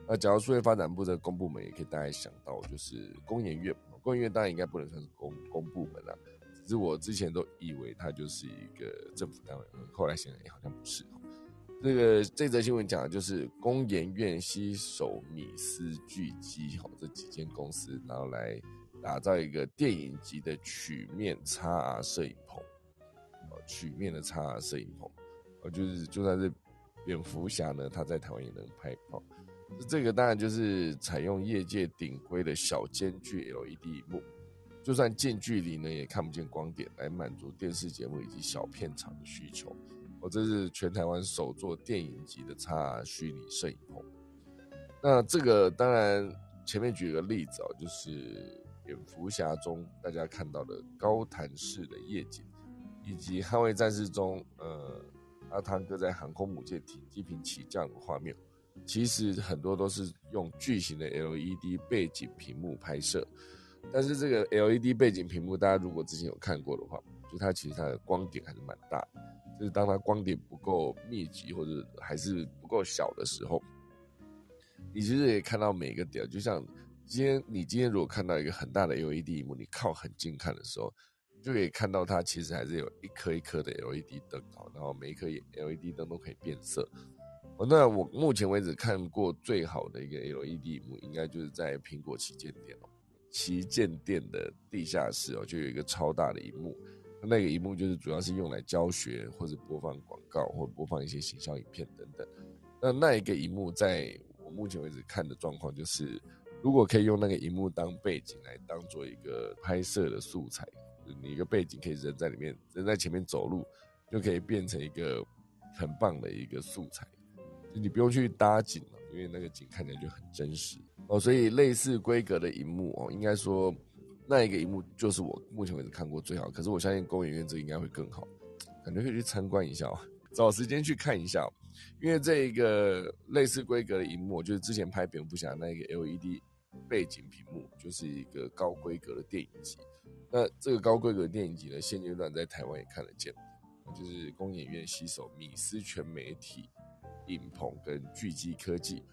那讲到数位发展部的公部门，也可以大概想到就是工研院，工研院当然应该不能算是公公部门啦，只是我之前都以为它就是一个政府单位，后来想想也好像不是。这个这则新闻讲的就是工研院携手米斯巨基哈这几间公司，然后来打造一个电影级的曲面 XR 摄影棚，哦，曲面的 XR 摄影棚，哦，就是就算是蝙蝠侠呢，他在台湾也能拍哦。这个当然就是采用业界顶规的小间距 LED 幕，就算近距离呢也看不见光点，来满足电视节目以及小片场的需求。我这是全台湾首座电影级的 XR 虚拟摄影棚。那这个当然前面举个例子哦，就是蝙蝠侠中大家看到的高弹式的夜景，以及捍卫战士中呃阿汤哥在航空母舰停机坪起降的画面，其实很多都是用巨型的 LED 背景屏幕拍摄。但是这个 LED 背景屏幕，大家如果之前有看过的话，就它其实它的光点还是蛮大。就是当它光点不够密集或者还是不够小的时候，你其实也看到每一个点，就像今天你今天如果看到一个很大的 LED 屏幕，你靠很近看的时候，就可以看到它其实还是有一颗一颗的 LED 灯，然后每一颗 LED 灯都可以变色。那我目前为止看过最好的一个 LED 幕，应该就是在苹果旗舰店哦，旗舰店的地下室哦，就有一个超大的荧幕。那个荧幕就是主要是用来教学或者播放广告或播放一些形象影片等等。那那一个荧幕在我目前为止看的状况就是，如果可以用那个荧幕当背景来当做一个拍摄的素材，你一个背景可以人在里面，人在前面走路，就可以变成一个很棒的一个素材。你不用去搭景了，因为那个景看起来就很真实哦。所以类似规格的荧幕哦，应该说。那一个荧幕就是我目前为止看过最好，可是我相信公影院这应该会更好，感觉可以去参观一下哦，找时间去看一下哦，因为这一个类似规格的荧幕，就是之前拍蝙蝠侠那一个 LED 背景屏幕，就是一个高规格的电影机。那这个高规格电影机呢，现阶段在台湾也看得见，就是公演院携手米斯全媒体影棚跟巨基科技，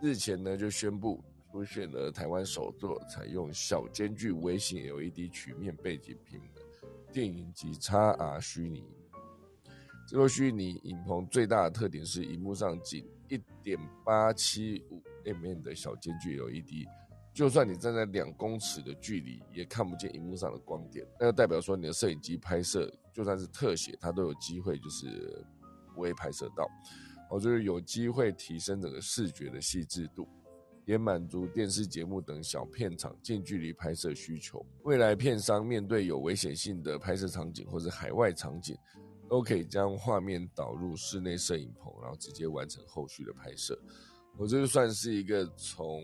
日前呢就宣布。出现了台湾首座采用小间距微型 LED 曲面背景屏的电影级 XR 虚拟。这座虚拟影棚最大的特点是荧幕上仅一点八七五 mm 的小间距 LED，就算你站在两公尺的距离，也看不见荧幕上的光点。那就代表说你的摄影机拍摄，就算是特写，它都有机会就是不会拍摄到。哦，就是有机会提升整个视觉的细致度。也满足电视节目等小片场近距离拍摄需求。未来片商面对有危险性的拍摄场景或者海外场景，都可以将画面导入室内摄影棚，然后直接完成后续的拍摄。我这就算是一个从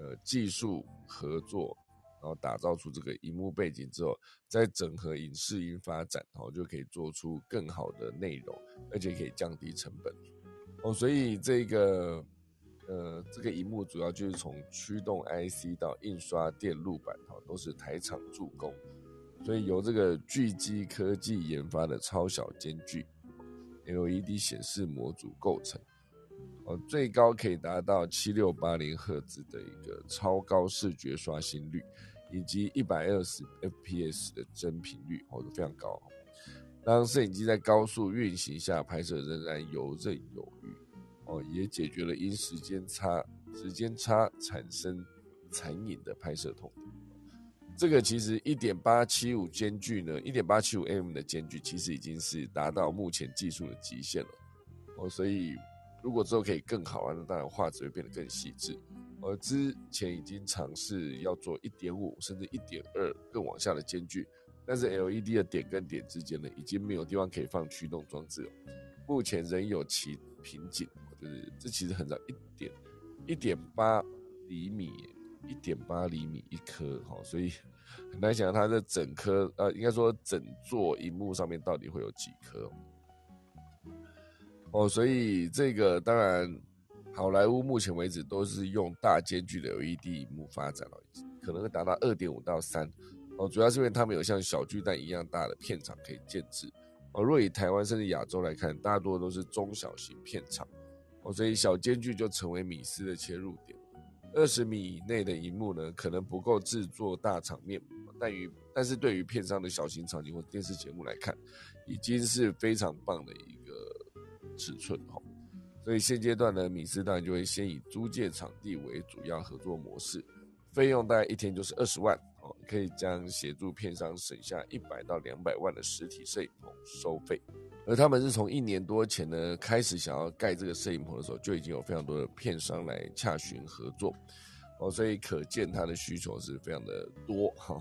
呃技术合作，然后打造出这个荧幕背景之后，再整合影视音发展，然后就可以做出更好的内容，而且可以降低成本。哦，所以这个。呃，这个荧幕主要就是从驱动 IC 到印刷电路板，哈，都是台厂助攻，所以由这个巨基科技研发的超小间距 LED 显示模组构成，哦，最高可以达到七六八零赫兹的一个超高视觉刷新率，以及一百二十 FPS 的真频率，哦，都非常高。当摄影机在高速运行下拍摄，仍然游刃有余，哦，也解决了因时间差、时间差产生残影的拍摄痛点。这个其实一点八七五间距呢，一点八七五 mm 的间距其实已经是达到目前技术的极限了，哦，所以如果之后可以更好，那当然画质会变得更细致。而之前已经尝试要做一点五甚至一点二更往下的间距。但是 LED 的点跟点之间呢，已经没有地方可以放驱动装置了。目前仍有其瓶颈，就是这其实很少，一点一点八厘米，一点八厘米一颗，哈，所以很难想它的整颗，呃，应该说整座荧幕上面到底会有几颗。哦，所以这个当然，好莱坞目前为止都是用大间距的 LED 荧幕发展了，可能会达到二点五到三。哦，主要是因为他们有像小巨蛋一样大的片场可以建制。哦，若以台湾甚至亚洲来看，大多都是中小型片场。哦，所以小间距就成为米斯的切入点。二十米以内的荧幕呢，可能不够制作大场面，但于但是对于片商的小型场景或电视节目来看，已经是非常棒的一个尺寸。哈，所以现阶段呢，米斯当然就会先以租借场地为主要合作模式，费用大概一天就是二十万。可以将协助片商省下一百到两百万的实体摄影棚收费，而他们是从一年多前呢开始想要盖这个摄影棚的时候，就已经有非常多的片商来洽询合作，哦，所以可见它的需求是非常的多哈，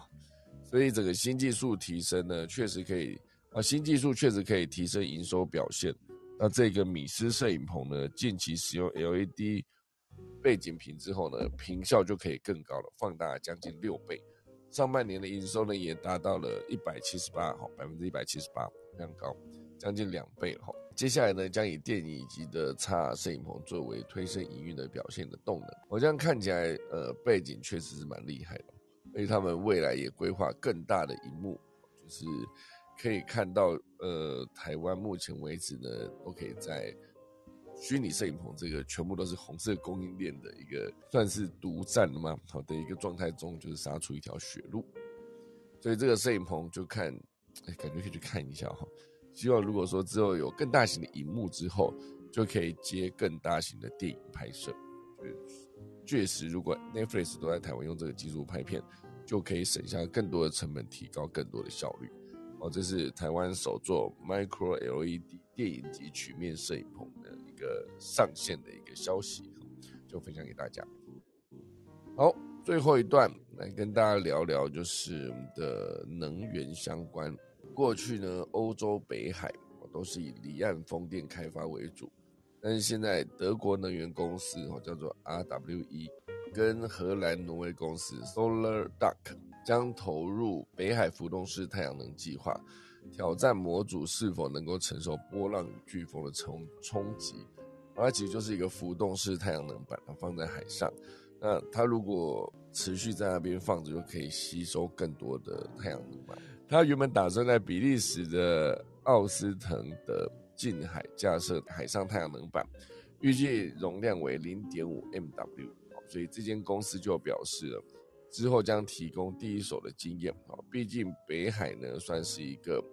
所以整个新技术提升呢，确实可以啊，新技术确实可以提升营收表现。那这个米斯摄影棚呢，近期使用 LED 背景屏之后呢，屏效就可以更高了，放大将近六倍。上半年的营收呢，也达到了一百七十八，哈，百分之一百七十八，非常高，将近两倍，哈。接下来呢，将以电影以及的差摄影棚作为推升营运的表现的动能。我这样看起来，呃，背景确实是蛮厉害的，而且他们未来也规划更大的荧幕，就是可以看到，呃，台湾目前为止呢，都可以在。虚拟摄影棚这个全部都是红色供应链的一个算是独占了吗？好的一个状态中，就是杀出一条血路。所以这个摄影棚就看，哎，感觉可以去看一下哈。希望如果说之后有更大型的荧幕之后，就可以接更大型的电影拍摄。确实，如果 Netflix 都在台湾用这个技术拍片，就可以省下更多的成本，提高更多的效率。哦，这是台湾首座 Micro LED 电影级曲面摄影棚的。一个上线的一个消息，就分享给大家。好，最后一段来跟大家聊聊，就是我们的能源相关。过去呢，欧洲北海都是以离岸风电开发为主，但是现在德国能源公司哦叫做 RWE，跟荷兰挪威公司 Solar Duck 将投入北海浮动式太阳能计划。挑战模组是否能够承受波浪与飓风的冲冲击？它其实就是一个浮动式太阳能板，它放在海上。那它如果持续在那边放着，就可以吸收更多的太阳能板。它原本打算在比利时的奥斯滕的近海架设海上太阳能板，预计容量为零点五 MW。所以这间公司就表示了。之后将提供第一手的经验啊，毕竟北海呢算是一个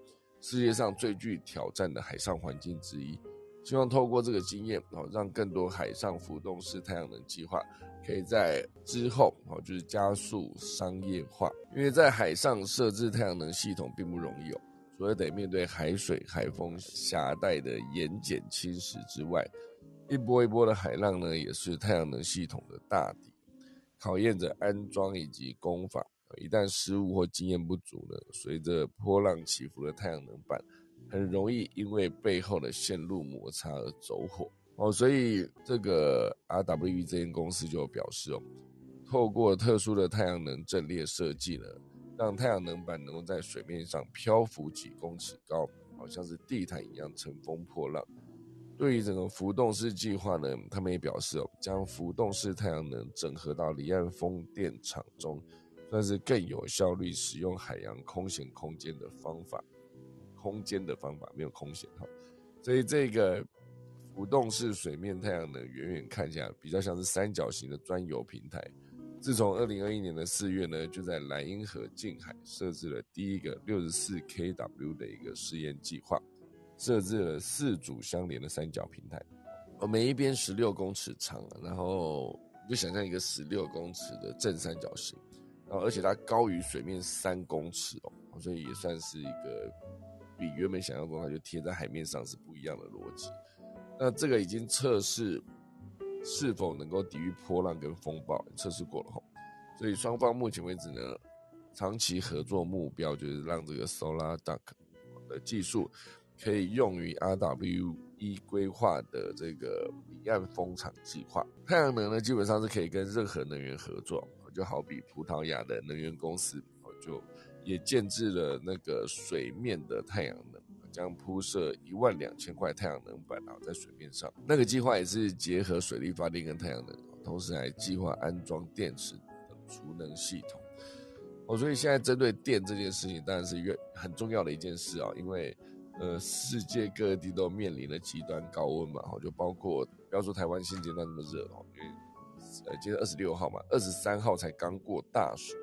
世界上最具挑战的海上环境之一，希望透过这个经验哦，让更多海上浮动式太阳能计划可以在之后哦，就是加速商业化。因为在海上设置太阳能系统并不容易哦，除了得面对海水、海风狭带的盐碱侵蚀之外，一波一波的海浪呢，也是太阳能系统的大敌。考验着安装以及工法，一旦失误或经验不足呢，随着波浪起伏的太阳能板很容易因为背后的线路摩擦而走火哦。所以这个 RWE 这间公司就表示哦，透过特殊的太阳能阵列设计呢，让太阳能板能够在水面上漂浮几公尺高，好像是地毯一样乘风破浪。对于整个浮动式计划呢，他们也表示哦，将浮动式太阳能整合到离岸风电场中，算是更有效率使用海洋空闲空间的方法。空间的方法没有空闲哈，所以这个浮动式水面太阳能远远看起来比较像是三角形的专有平台。自从二零二一年的四月呢，就在莱茵河近海设置了第一个六十四 kW 的一个试验计划。设置了四组相连的三角平台，哦，每一边十六公尺长，然后就想象一个十六公尺的正三角形，然后而且它高于水面三公尺哦，所以也算是一个比原本想象中它就贴在海面上是不一样的逻辑。那这个已经测试是否能够抵御波浪跟风暴，测试过了哈，所以双方目前为止呢，长期合作目标就是让这个 Solar Duck 的技术。可以用于 RWE 规划的这个离岸风场计划。太阳能呢，基本上是可以跟任何能源合作，就好比葡萄牙的能源公司，就也建制了那个水面的太阳能，将铺设一万两千块太阳能板啊在水面上。那个计划也是结合水力发电跟太阳能，同时还计划安装电池等储能系统。哦，所以现在针对电这件事情，当然是越很重要的一件事啊，因为。呃，世界各地都面临了极端高温嘛，哈，就包括不要说台湾现阶段那么热哦，因为呃，今天二十六号嘛，二十三号才刚过大暑，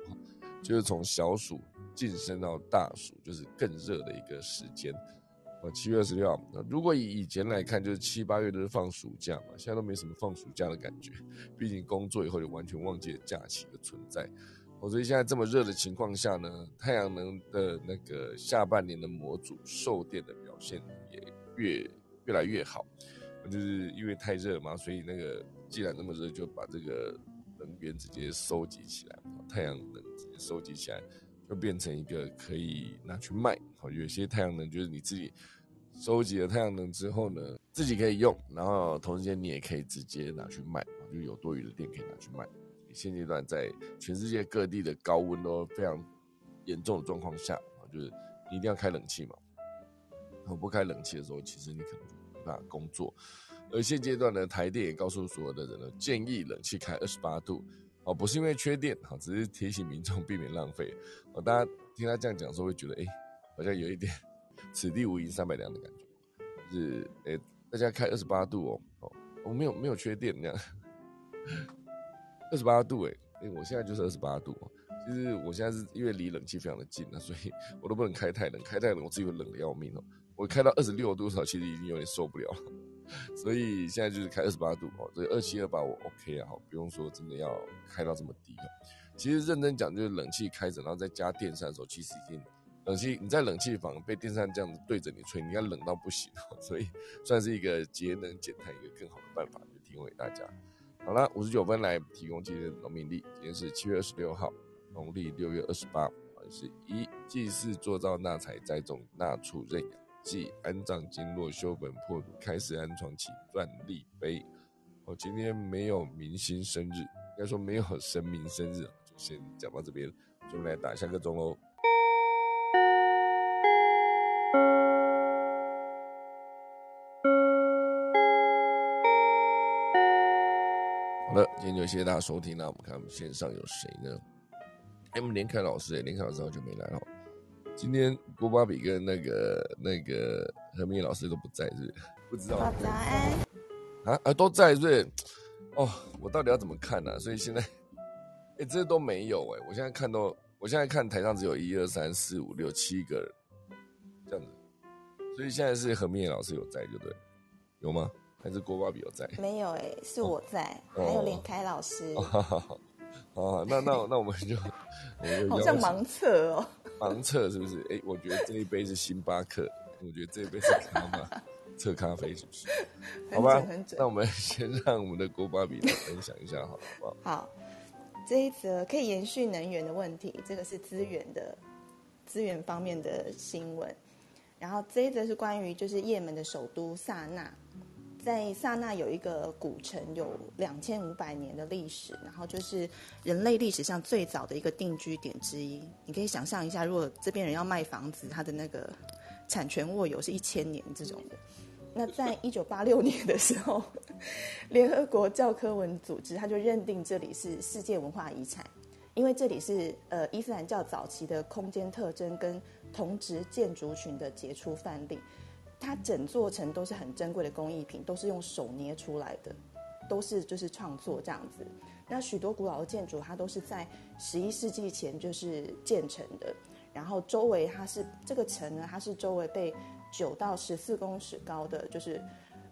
就是从小暑晋升到大暑，就是更热的一个时间。啊，七月二十六号，那如果以以前来看，就是七八月都是放暑假嘛，现在都没什么放暑假的感觉，毕竟工作以后就完全忘记了假期的存在。所以现在这么热的情况下呢，太阳能的那个下半年的模组售电的表现也越越来越好，就是因为太热嘛，所以那个既然那么热，就把这个能源直接收集起来，太阳能直接收集起来，就变成一个可以拿去卖。好，有些太阳能就是你自己收集了太阳能之后呢，自己可以用，然后同时间你也可以直接拿去卖，就有多余的电可以拿去卖。现阶段在全世界各地的高温都非常严重的状况下，就是你一定要开冷气嘛。然后不开冷气的时候，其实你可能没办法工作。而现阶段呢，台电也告诉所有的人呢，建议冷气开二十八度哦，不是因为缺电哈，只是提醒民众避免浪费。哦，大家听他这样讲说，会觉得哎，好像有一点此地无银三百两的感觉。就是哎，大家开二十八度哦，哦，我没有没有缺电那样。二十八度哎，哎，我现在就是二十八度。其实我现在是因为离冷气非常的近了，所以我都不能开太冷，开太冷我自己会冷的要命哦。我开到二十六度的时候，其实已经有点受不了。所以现在就是开二十八度哦，这二七二八我 OK 啊，好，不用说真的要开到这么低哦。其实认真讲，就是冷气开着，然后再加电扇的时候，其实已经冷气你在冷气房被电扇这样子对着你吹，你要冷到不行。[laughs] 所以算是一个节能减碳一个更好的办法，就提供给大家。好了，五十九分来提供今天的农民历。今天是七月二十六号，农历六月二十八，是一祭祀做造纳财栽种纳畜认养，即安葬经络修本破土开始安床起断立碑。哦，今天没有明星生日，应该说没有神明生日，就先讲到这边，就来打一下个钟喽。好了，今天就谢谢大家收听。那我们看我们线上有谁呢？哎，我们连凯老师，连凯老师好久没来了。今天郭巴比跟那个那个何明老师都不在，是不 [laughs] 知道。
早安。
啊啊，都在是？哦，我到底要怎么看呢？所以现在，[laughs] 哎，这都没有哎。我现在看到，我现在看台上只有一二三四五六七个人，这样子。所以现在是何明老师有在，就对，有吗？还是郭巴比有在？
没有哎，是我在，还有连开老师。
哦，那那那我们就，[laughs]
好像盲测哦。
盲测是不是？哎，我觉得这一杯是星巴克，我觉得这一杯是卡玛测咖啡，是不是？好吧，那我们先让我们的郭巴比来分享一下，好不好？
好，这一则可以延续能源的问题，这个是资源的资源方面的新闻。然后这一则是关于就是也门的首都萨那。在萨那有一个古城，有两千五百年的历史，然后就是人类历史上最早的一个定居点之一。你可以想象一下，如果这边人要卖房子，他的那个产权握有是一千年这种的。那在一九八六年的时候，联合国教科文组织他就认定这里是世界文化遗产，因为这里是呃伊斯兰教早期的空间特征跟同质建筑群的杰出范例。它整座城都是很珍贵的工艺品，都是用手捏出来的，都是就是创作这样子。那许多古老的建筑，它都是在十一世纪前就是建成的，然后周围它是这个城呢，它是周围被九到十四公尺高的就是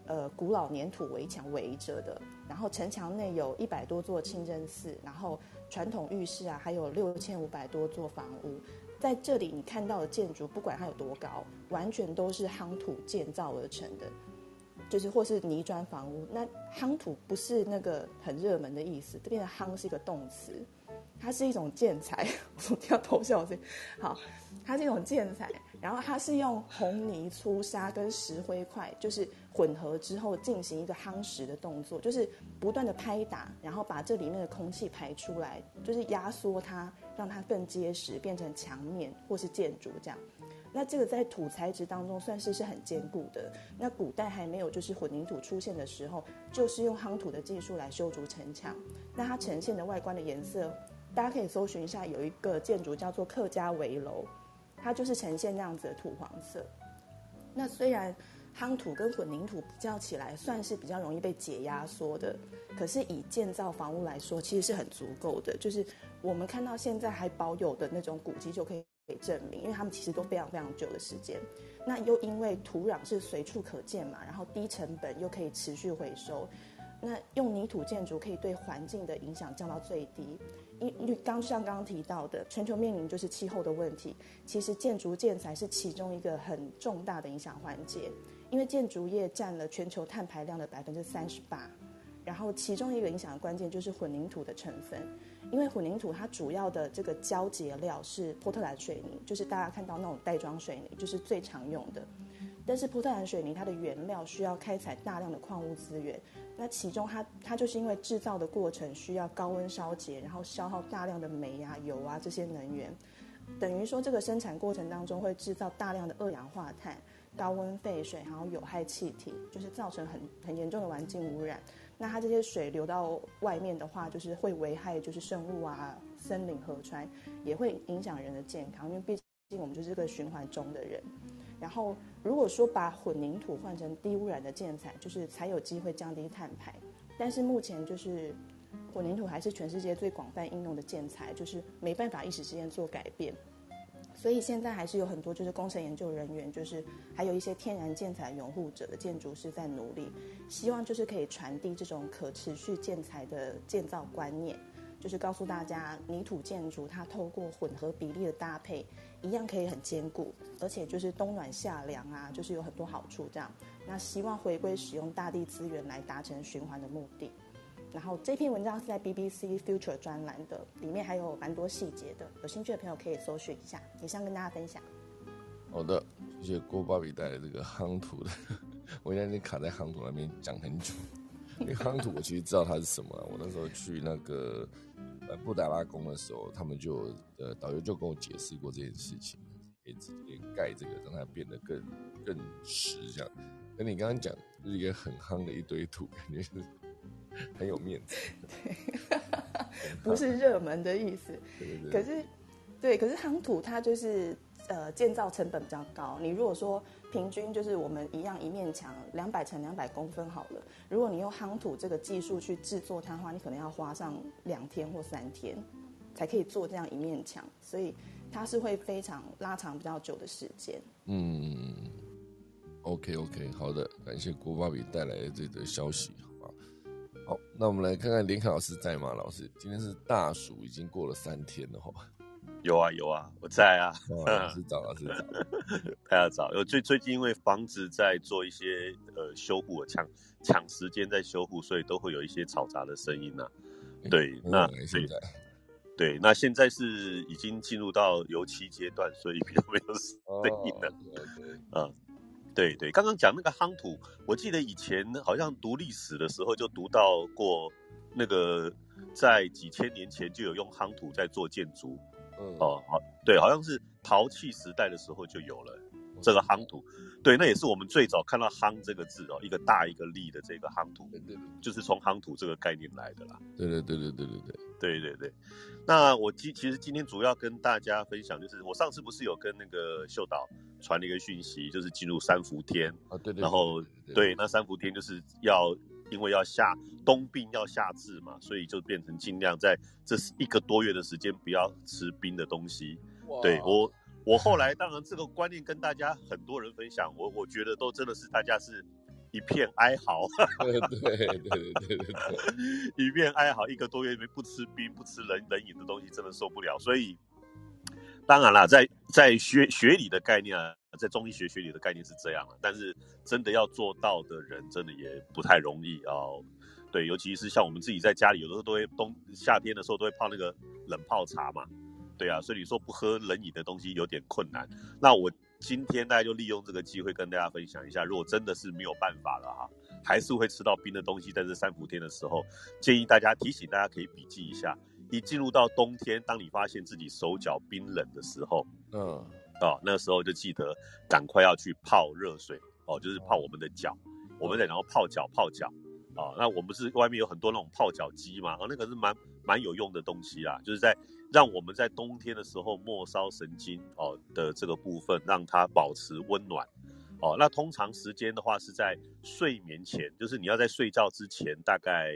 呃古老粘土围墙围着的，然后城墙内有一百多座清真寺，然后传统浴室啊，还有六千五百多座房屋。在这里，你看到的建筑，不管它有多高，完全都是夯土建造而成的，就是或是泥砖房屋。那夯土不是那个很热门的意思，这边的夯是一个动词，它是一种建材。我听到偷笑声，好，它是一种建材，然后它是用红泥、粗沙跟石灰块，就是混合之后进行一个夯实的动作，就是不断的拍打，然后把这里面的空气排出来，就是压缩它。让它更结实，变成墙面或是建筑这样。那这个在土材质当中算是是很坚固的。那古代还没有就是混凝土出现的时候，就是用夯土的技术来修筑城墙。那它呈现的外观的颜色，大家可以搜寻一下，有一个建筑叫做客家围楼，它就是呈现那样子的土黄色。那虽然夯土跟混凝土比较起来算是比较容易被解压缩的，可是以建造房屋来说，其实是很足够的，就是。我们看到现在还保有的那种古迹就可以证明，因为他们其实都非常非常久的时间。那又因为土壤是随处可见嘛，然后低成本又可以持续回收，那用泥土建筑可以对环境的影响降到最低。因刚像刚刚提到的，全球面临就是气候的问题，其实建筑建材是其中一个很重大的影响环节，因为建筑业占了全球碳排量的百分之三十八，然后其中一个影响的关键就是混凝土的成分。因为混凝土它主要的这个胶结料是波特兰水泥，就是大家看到那种袋装水泥，就是最常用的。但是波特兰水泥它的原料需要开采大量的矿物资源，那其中它它就是因为制造的过程需要高温烧结，然后消耗大量的煤啊、油啊这些能源，等于说这个生产过程当中会制造大量的二氧化碳、高温废水，然后有害气体，就是造成很很严重的环境污染。那它这些水流到外面的话，就是会危害，就是生物啊、森林、河川，也会影响人的健康。因为毕竟我们就是个循环中的人。然后，如果说把混凝土换成低污染的建材，就是才有机会降低碳排。但是目前就是混凝土还是全世界最广泛应用的建材，就是没办法一时之间做改变。所以现在还是有很多就是工程研究人员，就是还有一些天然建材拥护者的建筑师在努力，希望就是可以传递这种可持续建材的建造观念，就是告诉大家泥土建筑它透过混合比例的搭配，一样可以很坚固，而且就是冬暖夏凉啊，就是有很多好处这样。那希望回归使用大地资源来达成循环的目的。然后这篇文章是在 BBC Future 专栏的，里面还有蛮多细节的，有兴趣的朋友可以搜寻一下，也想跟大家分享。
好的，谢谢郭巴比带来这个夯土的，我现在卡在夯土那边讲很久。[laughs] 因为夯土我其实知道它是什么，我那时候去那个呃布达拉宫的时候，他们就呃导游就跟我解释过这件事情，可以直接盖这个，让它变得更更实这样。跟你刚刚讲，就是一个很夯的一堆土，感觉是。很有面子，[laughs]
对，不是热门的意思。[laughs] 可是，对，可是夯土它就是呃建造成本比较高。你如果说平均就是我们一样一面墙两百乘两百公分好了，如果你用夯土这个技术去制作它的话，你可能要花上两天或三天才可以做这样一面墙，所以它是会非常拉长比较久的时间。
嗯，OK OK，好的，感谢郭芭比带来的这个消息。好，那我们来看看连凯老师在吗？老师，今天是大暑，已经过了三天了，哈。
有啊有啊，我在啊。[laughs]
老师早，老师早，[laughs]
太要早。有最最近因为房子在做一些呃修护，抢抢时间在修护，所以都会有一些嘈杂的声音呐。对，那
现在，
对，那现在是已经进入到油漆阶段，所以比较没有声音了。嗯。对对，刚刚讲那个夯土，我记得以前好像读历史的时候就读到过，那个在几千年前就有用夯土在做建筑。嗯，哦，好，对，好像是陶器时代的时候就有了。这个夯土，对，那也是我们最早看到“夯”这个字哦，一个大一个立的这个夯土，
对对对，
就是从夯土这个概念来的啦。
对对对对对对对
对对对。那我今其实今天主要跟大家分享，就是我上次不是有跟那个秀导传了一个讯息，就是进入三伏天
啊，对对，
然后对，那三伏天就是要因为要下冬病要夏治嘛，所以就变成尽量在这一个多月的时间不要吃冰的东西。对我。我后来当然这个观念跟大家很多人分享，我我觉得都真的是大家是一片哀嚎，[laughs]
对对对对对对，
一片哀嚎，一个多月没不吃冰不吃冷冷饮的东西真的受不了，所以当然啦，在在学学理的概念啊，在中医学学理的概念是这样了，但是真的要做到的人真的也不太容易哦。对，尤其是像我们自己在家里，有的时候都会冬夏天的时候都会泡那个冷泡茶嘛。对啊，所以你说不喝冷饮的东西有点困难。那我今天大家就利用这个机会跟大家分享一下，如果真的是没有办法了哈，还是会吃到冰的东西，在这三伏天的时候，建议大家提醒大家可以笔记一下。一进入到冬天，当你发现自己手脚冰冷的时候，嗯，哦，那时候就记得赶快要去泡热水哦，就是泡我们的脚，我们得然后泡脚泡脚啊。那我们是外面有很多那种泡脚机嘛？哦，那个是蛮蛮有用的东西啦，就是在。让我们在冬天的时候末梢神经哦的这个部分，让它保持温暖哦。那通常时间的话是在睡眠前，就是你要在睡觉之前，大概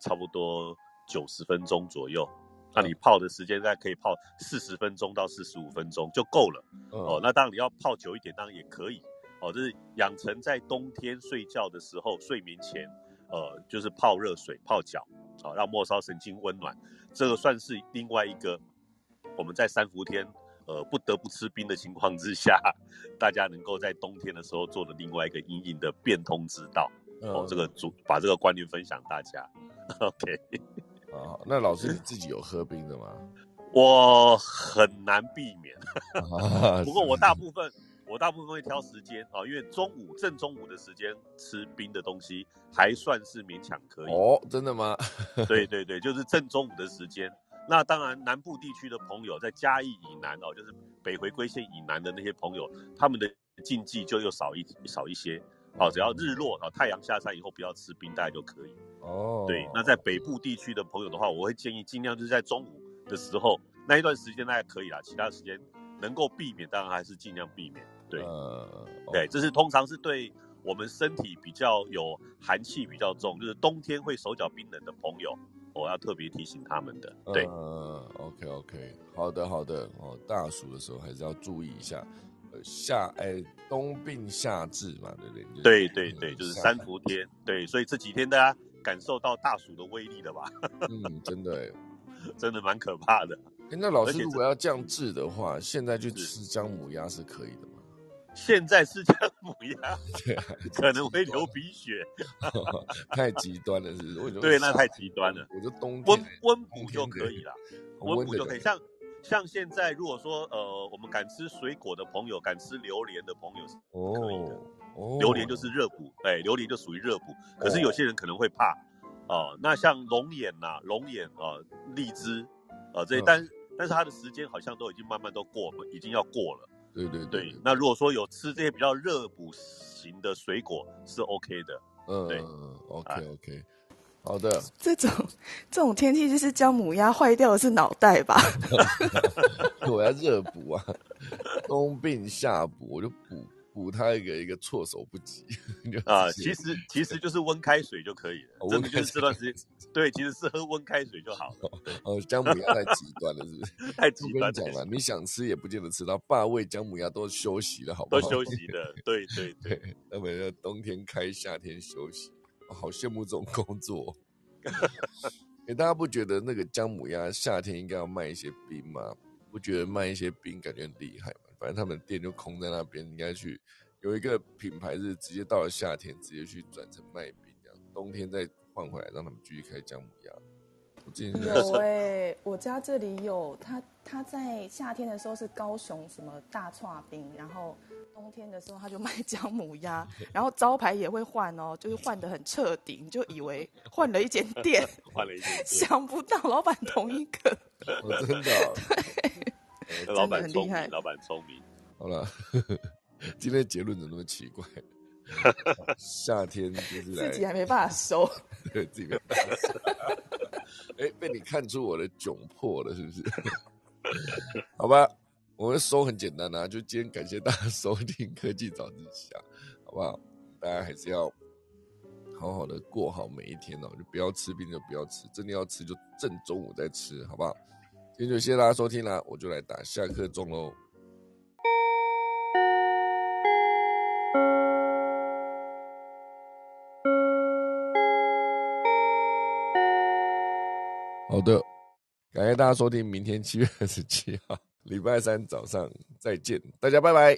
差不多九十分钟左右。那你泡的时间大概可以泡四十分钟到四十五分钟就够了哦。那当然你要泡久一点，当然也可以哦。就是养成在冬天睡觉的时候，睡眠前呃就是泡热水泡脚，好让末梢神经温暖。这个算是另外一个我们在三伏天，呃，不得不吃冰的情况之下，大家能够在冬天的时候做的另外一个隐隐的变通之道。哦，这个主把这个观念分享大家。[laughs] OK。[laughs]
啊，那老师你自己有喝冰的吗？
我很难避免。[laughs] 不过我大部分我大部分会挑时间啊，因为中午正中午的时间吃冰的东西。还算是勉强可以
哦，真的吗？[laughs]
对对对，就是正中午的时间。那当然，南部地区的朋友在嘉义以南哦，就是北回归线以南的那些朋友，他们的禁忌就又少一少一些。好，只要日落啊，太阳下山以后不要吃冰袋就可以。哦，对。那在北部地区的朋友的话，我会建议尽量就是在中午的时候那一段时间大概可以啦，其他时间能够避免，当然还是尽量避免。对，呃对，这是通常是对。我们身体比较有寒气比较重，就是冬天会手脚冰冷的朋友，我要特别提醒他们的。对
，OK OK，好的好的哦，大暑的时候还是要注意一下，夏哎冬病夏治嘛，对不对？
对对对，就是三伏天，对，所以这几天大家感受到大暑的威力了吧？
嗯，真的，[laughs]
真的蛮可怕的。
那老师如果要降治的话，现在就吃姜母鸭是可以的吗？
现在是姜母鸭，对，可能会流鼻血，[laughs]
太极端了，是不是？
对，那太极端了。
我就冬
温温补就可以了，温补就可以。像像现在，如果说呃，我们敢吃水果的朋友，敢吃榴莲的朋友是可以的。哦，榴莲就是热补，哎，榴莲就属于热补。可是有些人可能会怕哦。那像龙眼呐，龙眼啊，荔枝啊，这些但但是它的时间好像都已经慢慢都过了，已经要过了。
对对对，
那如果说有吃这些比较热补型的水果是 OK 的，嗯，对
，OK OK，好的。
这种这种天气就是姜母鸭坏掉的是脑袋吧？
我要热补啊，冬病夏补，我就补。补他一个一个措手不及 [laughs]
啊！其实其实就是温开水就可以了，真的就是这段时间，对，其实是喝温开水就好了。
哦，姜母鸭太极端了，是不
是？[laughs] 太极端。
讲了，你想吃也不见得吃到，霸味姜母鸭都休息了，好不好？
都休息的，对 [laughs] 对对。
那么要冬天开，夏天休息，好羡慕这种工作。哎，大家不觉得那个姜母鸭夏天应该要卖一些冰吗？不觉得卖一些冰感觉很厉害吗？反正他们店就空在那边，应该去有一个品牌是直接到了夏天直接去转成卖冰，这样冬天再换回来，让他们继续开姜母鸭。
有哎，我家这里有，他他在夏天的时候是高雄什么大串冰，然后冬天的时候他就卖姜母鸭，然后招牌也会换哦，就是换的很彻底，你就以为换了一间店，
换了一间，
想不到老板同一个，
真的。[laughs]
老板聪明，老板聪明。
好了，今天结论怎么那么奇怪？夏天就是
自己还没办法收，
对自己没办法收。哎，被你看出我的窘迫了，是不是？好吧，我们收很简单啊，就今天感谢大家收听科技早自习，好不好？大家还是要好好的过好每一天哦，就不要吃冰就不要吃，真的要吃就正中午再吃，好不好？今天就谢谢大家收听啦，我就来打下课钟喽。好的，感谢大家收听，明天七月二十七号礼拜三早上再见，大家拜拜。